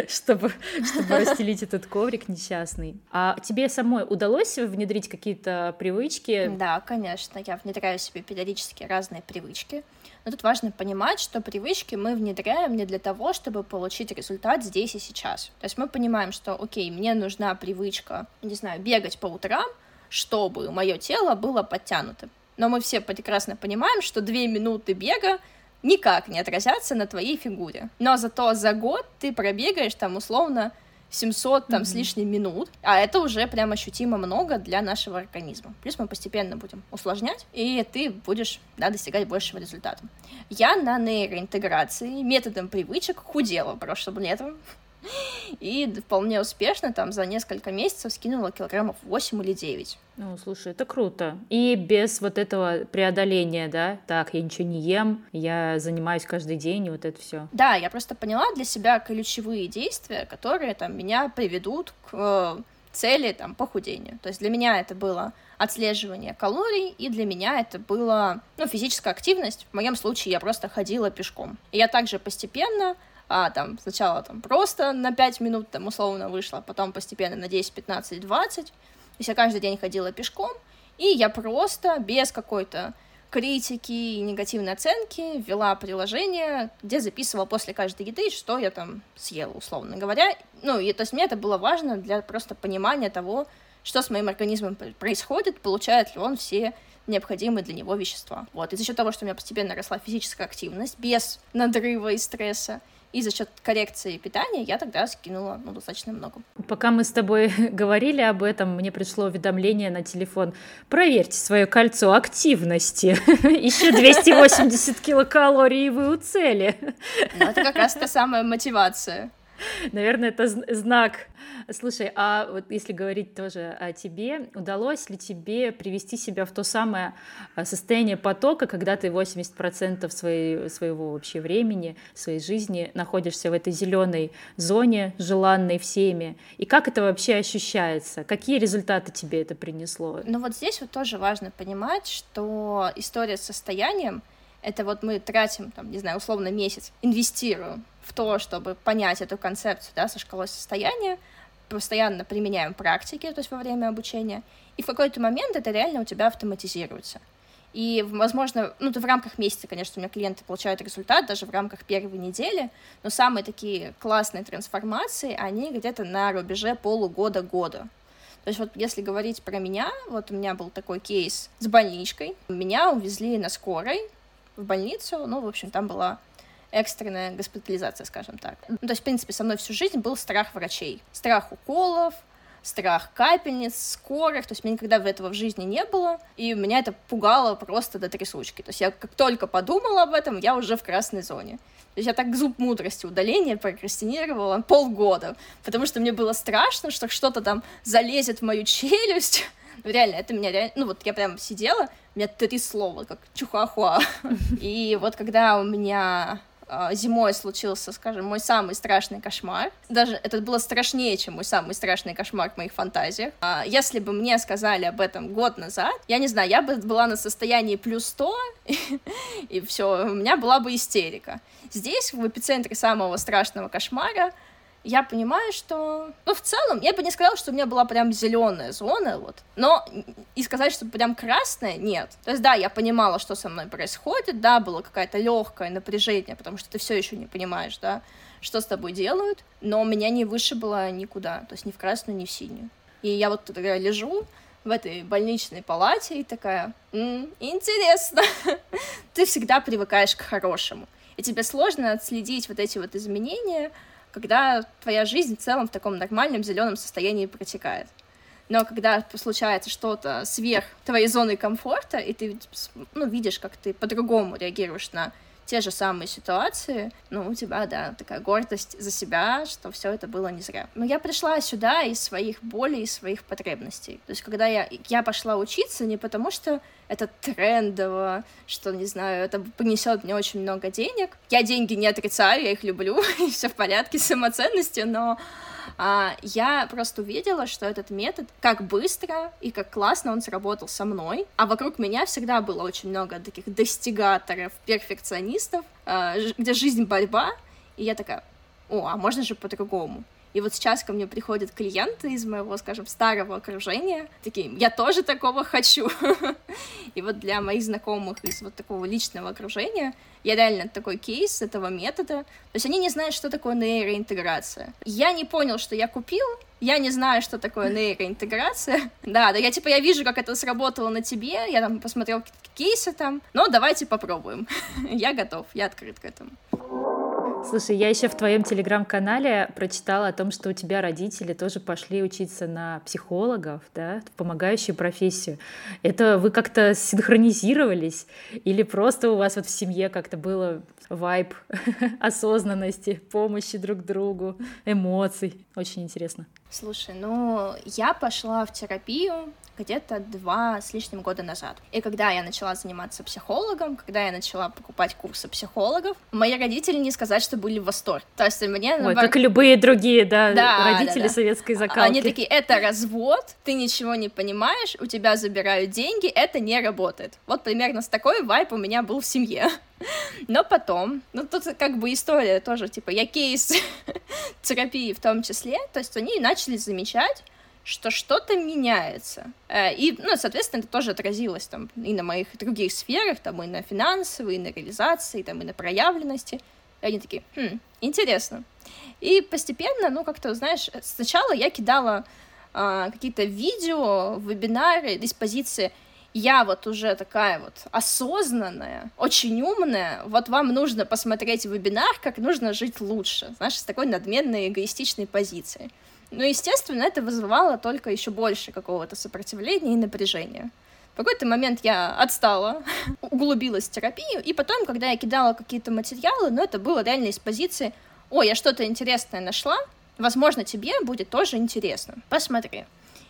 чтобы, чтобы расстелить этот коврик несчастный. А тебе самой удалось внедрить какие-то привычки? Да, конечно, я внедряю себе периодически разные привычки. Но тут важно понимать, что привычки мы внедряем не для того, чтобы получить результат здесь и сейчас. То есть мы понимаем, что, окей, мне нужна привычка, не знаю, бегать по утрам, чтобы мое тело было подтянутым. Но мы все прекрасно понимаем, что две минуты бега никак не отразятся на твоей фигуре. Но зато за год ты пробегаешь там условно 700 там mm-hmm. с лишним минут, а это уже прям ощутимо много для нашего организма. Плюс мы постепенно будем усложнять, и ты будешь да, достигать большего результата. Я на нейроинтеграции методом привычек худела прошлым летом. И вполне успешно там за несколько месяцев скинула килограммов 8 или 9. Ну, слушай, это круто. И без вот этого преодоления, да, так, я ничего не ем, я занимаюсь каждый день, и вот это все. Да, я просто поняла для себя ключевые действия, которые там меня приведут к э, цели там похудения. То есть для меня это было отслеживание калорий, и для меня это было, ну, физическая активность. В моем случае я просто ходила пешком. И я также постепенно а, там, сначала там просто на 5 минут там условно вышла, потом постепенно на 10, 15, 20. То есть я каждый день ходила пешком, и я просто без какой-то критики и негативной оценки ввела приложение, где записывала после каждой еды, что я там съела, условно говоря. Ну, и то есть мне это было важно для просто понимания того, что с моим организмом происходит, получает ли он все необходимые для него вещества. Вот. И за счет того, что у меня постепенно росла физическая активность без надрыва и стресса, и за счет коррекции питания я тогда скинула ну, достаточно много. Пока мы с тобой <laughs> говорили об этом, мне пришло уведомление на телефон. Проверьте свое кольцо активности. <laughs> Еще 280 килокалорий, и вы у цели. Ну, это как раз та самая мотивация. <laughs> Наверное, это знак. Слушай, а вот если говорить тоже о тебе, удалось ли тебе привести себя в то самое а, состояние потока, когда ты 80% своей, своего вообще времени, своей жизни находишься в этой зеленой зоне, желанной всеми? И как это вообще ощущается? Какие результаты тебе это принесло? Ну вот здесь вот тоже важно понимать, что история с состоянием это вот мы тратим, там, не знаю, условно месяц, инвестируем в то, чтобы понять эту концепцию, да, со шкалой состояния, постоянно применяем практики, то есть во время обучения, и в какой-то момент это реально у тебя автоматизируется. И, возможно, ну, то в рамках месяца, конечно, у меня клиенты получают результат, даже в рамках первой недели, но самые такие классные трансформации, они где-то на рубеже полугода-года. То есть вот если говорить про меня, вот у меня был такой кейс с больничкой. Меня увезли на скорой, в больницу, ну, в общем, там была экстренная госпитализация, скажем так. Ну, то есть, в принципе, со мной всю жизнь был страх врачей. Страх уколов, страх капельниц, скорых, то есть меня никогда в этого в жизни не было, и меня это пугало просто до трясучки. То есть я как только подумала об этом, я уже в красной зоне. То есть я так зуб мудрости удаления прокрастинировала полгода, потому что мне было страшно, что что-то там залезет в мою челюсть, Ну, <laughs> реально, это меня реально... Ну, вот я прям сидела, у меня три слова, как чухахуа. <laughs> И вот когда у меня зимой случился, скажем, мой самый страшный кошмар. Даже это было страшнее, чем мой самый страшный кошмар в моих фантазиях. А, если бы мне сказали об этом год назад, я не знаю, я бы была на состоянии плюс 100, <laughs> и все, у меня была бы истерика. Здесь, в эпицентре самого страшного кошмара, я понимаю, что... Ну, в целом, я бы не сказала, что у меня была прям зеленая зона, вот. Но и сказать, что прям красная, нет. То есть, да, я понимала, что со мной происходит, да, было какое-то легкое напряжение, потому что ты все еще не понимаешь, да, что с тобой делают, но меня не выше было никуда, то есть ни в красную, ни в синюю. И я вот тогда лежу в этой больничной палате и такая, М, интересно, <laughs> ты всегда привыкаешь к хорошему, и тебе сложно отследить вот эти вот изменения, когда твоя жизнь в целом в таком нормальном зеленом состоянии протекает. Но когда случается что-то сверх твоей зоны комфорта, и ты ну, видишь, как ты по-другому реагируешь на те же самые ситуации, ну, у тебя, да, такая гордость за себя, что все это было не зря. Но я пришла сюда из своих болей, из своих потребностей. То есть, когда я, я пошла учиться не потому, что это трендово, что, не знаю, это принесет мне очень много денег. Я деньги не отрицаю, я их люблю, <laughs> и все в порядке с самоценностью, но а, я просто увидела, что этот метод, как быстро и как классно он сработал со мной, а вокруг меня всегда было очень много таких достигаторов, перфекционистов, а, где жизнь борьба, и я такая, о, а можно же по-другому. И вот сейчас ко мне приходят клиенты из моего, скажем, старого окружения, такие, я тоже такого хочу. <laughs> И вот для моих знакомых из вот такого личного окружения я реально такой кейс этого метода. То есть они не знают, что такое нейроинтеграция. Я не понял, что я купил, я не знаю, что такое <laughs> нейроинтеграция. Да, да, я типа, я вижу, как это сработало на тебе, я там посмотрел кейсы там, но давайте попробуем. <laughs> я готов, я открыт к этому. Слушай, я еще в твоем телеграм-канале прочитала о том, что у тебя родители тоже пошли учиться на психологов, да, в помогающую профессию. Это вы как-то синхронизировались или просто у вас вот в семье как-то было вайб <laughs> осознанности, помощи друг другу, эмоций? Очень интересно. Слушай, ну, я пошла в терапию где-то два с лишним года назад. И когда я начала заниматься психологом, когда я начала покупать курсы психологов, мои родители не сказать, что были в восторге. То есть мне... Ой, как любые другие, да, да родители да, да. советской закалки. Они такие, это развод, ты ничего не понимаешь, у тебя забирают деньги, это не работает. Вот примерно с такой вайп у меня был в семье. Но потом, ну тут как бы история тоже, типа, я кейс <laughs> терапии в том числе, то есть они начали замечать, что что-то меняется. Э, и, ну, соответственно, это тоже отразилось там и на моих других сферах, там и на финансовой, и на реализации, там и на проявленности. И они такие, хм, интересно. И постепенно, ну, как-то, знаешь, сначала я кидала а, какие-то видео, вебинары из позиции я вот уже такая вот осознанная, очень умная, вот вам нужно посмотреть вебинар, как нужно жить лучше, знаешь, с такой надменной эгоистичной позиции. Но, естественно, это вызывало только еще больше какого-то сопротивления и напряжения. В какой-то момент я отстала, <laughs> углубилась в терапию, и потом, когда я кидала какие-то материалы, ну, это было реально из позиции «Ой, я что-то интересное нашла, возможно, тебе будет тоже интересно, посмотри».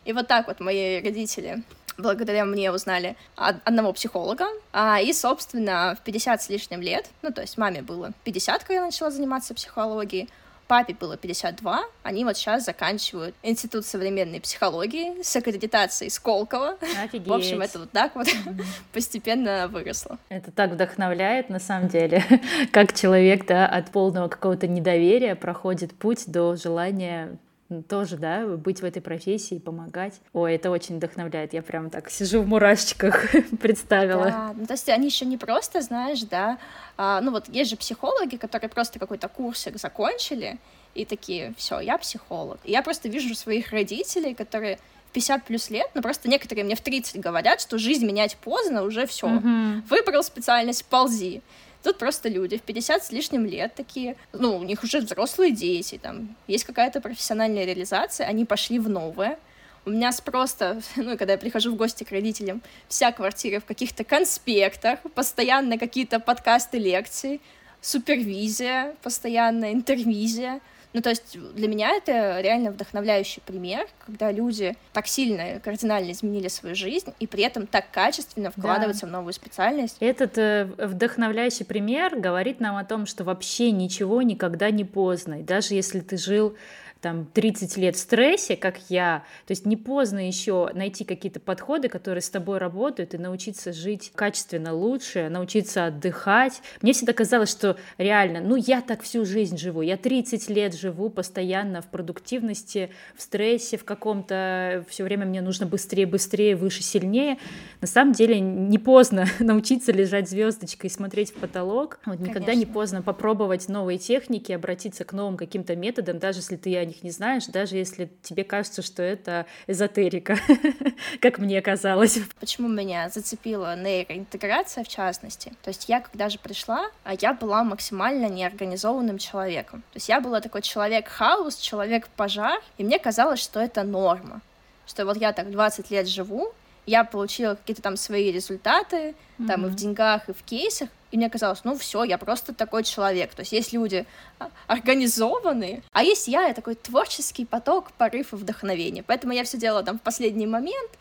И вот так вот мои родители благодаря мне узнали одного психолога, а, и, собственно, в 50 с лишним лет, ну, то есть маме было 50, когда я начала заниматься психологией, папе было 52, они вот сейчас заканчивают Институт современной психологии с аккредитацией Сколково. Офигеть. В общем, это вот так вот <laughs> постепенно выросло. Это так вдохновляет, на самом деле, <laughs> как человек, да, от полного какого-то недоверия проходит путь до желания тоже, да, быть в этой профессии, помогать. Ой, это очень вдохновляет. Я прям так сижу в мурашечках, <laughs> представила. Да, ну, то есть они еще не просто, знаешь, да, а, ну вот есть же психологи, которые просто какой-то курсик закончили, и такие, все, я психолог. И я просто вижу своих родителей, которые 50 плюс лет, но просто некоторые мне в 30 говорят, что жизнь менять поздно, уже все. Mm-hmm. Выбрал специальность, ползи. Тут просто люди в 50 с лишним лет такие, ну, у них уже взрослые дети, там, есть какая-то профессиональная реализация, они пошли в новое, у меня просто, <laughs> ну, когда я прихожу в гости к родителям, вся квартира в каких-то конспектах, постоянно какие-то подкасты, лекции, супервизия, постоянно интервизия. Ну, то есть для меня это реально вдохновляющий пример, когда люди так сильно, кардинально изменили свою жизнь и при этом так качественно вкладываются да. в новую специальность. Этот э, вдохновляющий пример говорит нам о том, что вообще ничего никогда не поздно. И даже если ты жил там 30 лет в стрессе, как я, то есть не поздно еще найти какие-то подходы, которые с тобой работают, и научиться жить качественно лучше, научиться отдыхать. Мне всегда казалось, что реально, ну я так всю жизнь живу, я 30 лет живу постоянно в продуктивности, в стрессе в каком-то, все время мне нужно быстрее, быстрее, выше, сильнее. На самом деле не поздно <laughs> научиться лежать звездочкой и смотреть в потолок. Вот, никогда не поздно попробовать новые техники, обратиться к новым каким-то методам, даже если ты них не знаешь, даже если тебе кажется, что это эзотерика, <laughs> как мне казалось. Почему меня зацепила нейроинтеграция в частности? То есть я, когда же пришла, а я была максимально неорганизованным человеком. То есть я была такой человек-хаос, человек-пожар, и мне казалось, что это норма. Что вот я так 20 лет живу, я получила какие-то там свои результаты, mm-hmm. там и в деньгах, и в кейсах, и мне казалось, ну все, я просто такой человек. То есть есть люди а, организованные, а есть я, я такой творческий поток, порыв и вдохновение. Поэтому я все делала там в последний момент,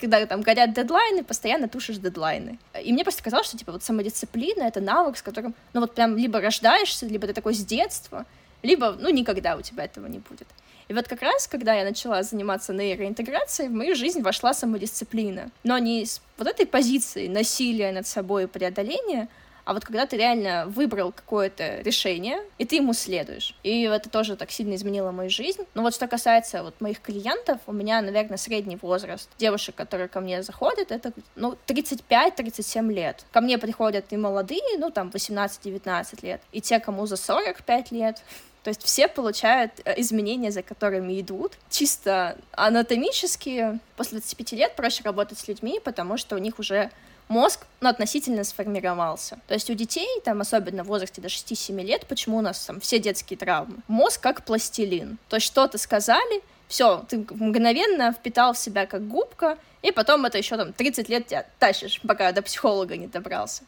когда там горят дедлайны, постоянно тушишь дедлайны. И мне просто казалось, что типа вот самодисциплина — это навык, с которым, ну вот прям либо рождаешься, либо ты такой с детства, либо, ну, никогда у тебя этого не будет. И вот как раз, когда я начала заниматься нейроинтеграцией, в мою жизнь вошла самодисциплина. Но не с вот этой позиции насилия над собой и преодоления, а вот когда ты реально выбрал какое-то решение, и ты ему следуешь. И это тоже так сильно изменило мою жизнь. Но вот что касается вот моих клиентов, у меня, наверное, средний возраст девушек, которые ко мне заходят, это, ну, 35-37 лет. Ко мне приходят и молодые, ну, там, 18-19 лет, и те, кому за 45 лет, то есть все получают э, изменения, за которыми идут. Чисто анатомически после 25 лет проще работать с людьми, потому что у них уже мозг ну, относительно сформировался. То есть у детей, там, особенно в возрасте до 6-7 лет, почему у нас там все детские травмы? Мозг как пластилин. То есть что-то сказали, все, ты мгновенно впитал в себя как губка, и потом это еще там 30 лет тебя тащишь, пока до психолога не добрался.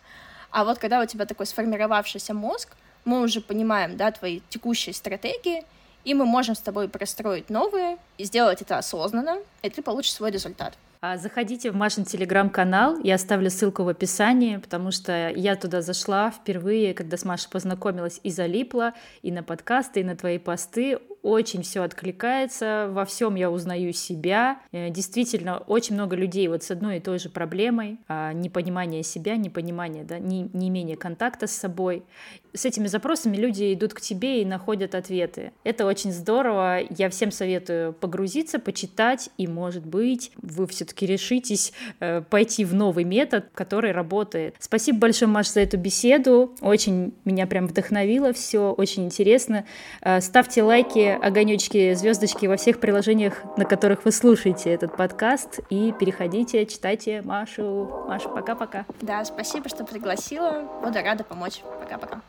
А вот когда у тебя такой сформировавшийся мозг, мы уже понимаем, да, твои текущие стратегии, и мы можем с тобой простроить новые и сделать это осознанно, и ты получишь свой результат. А заходите в Машин телеграм-канал, я оставлю ссылку в описании, потому что я туда зашла впервые, когда с Машей познакомилась и залипла, и на подкасты, и на твои посты очень все откликается, во всем я узнаю себя. Э, действительно, очень много людей вот с одной и той же проблемой, а, непонимание себя, непонимание, да, не, не имение контакта с собой. С этими запросами люди идут к тебе и находят ответы. Это очень здорово. Я всем советую погрузиться, почитать, и, может быть, вы все-таки решитесь э, пойти в новый метод, который работает. Спасибо большое, Маша, за эту беседу. Очень меня прям вдохновило все, очень интересно. Э, ставьте лайки, огонечки, звездочки во всех приложениях, на которых вы слушаете этот подкаст. И переходите, читайте Машу. Маша, пока-пока. Да, спасибо, что пригласила. Буду рада помочь. Пока-пока.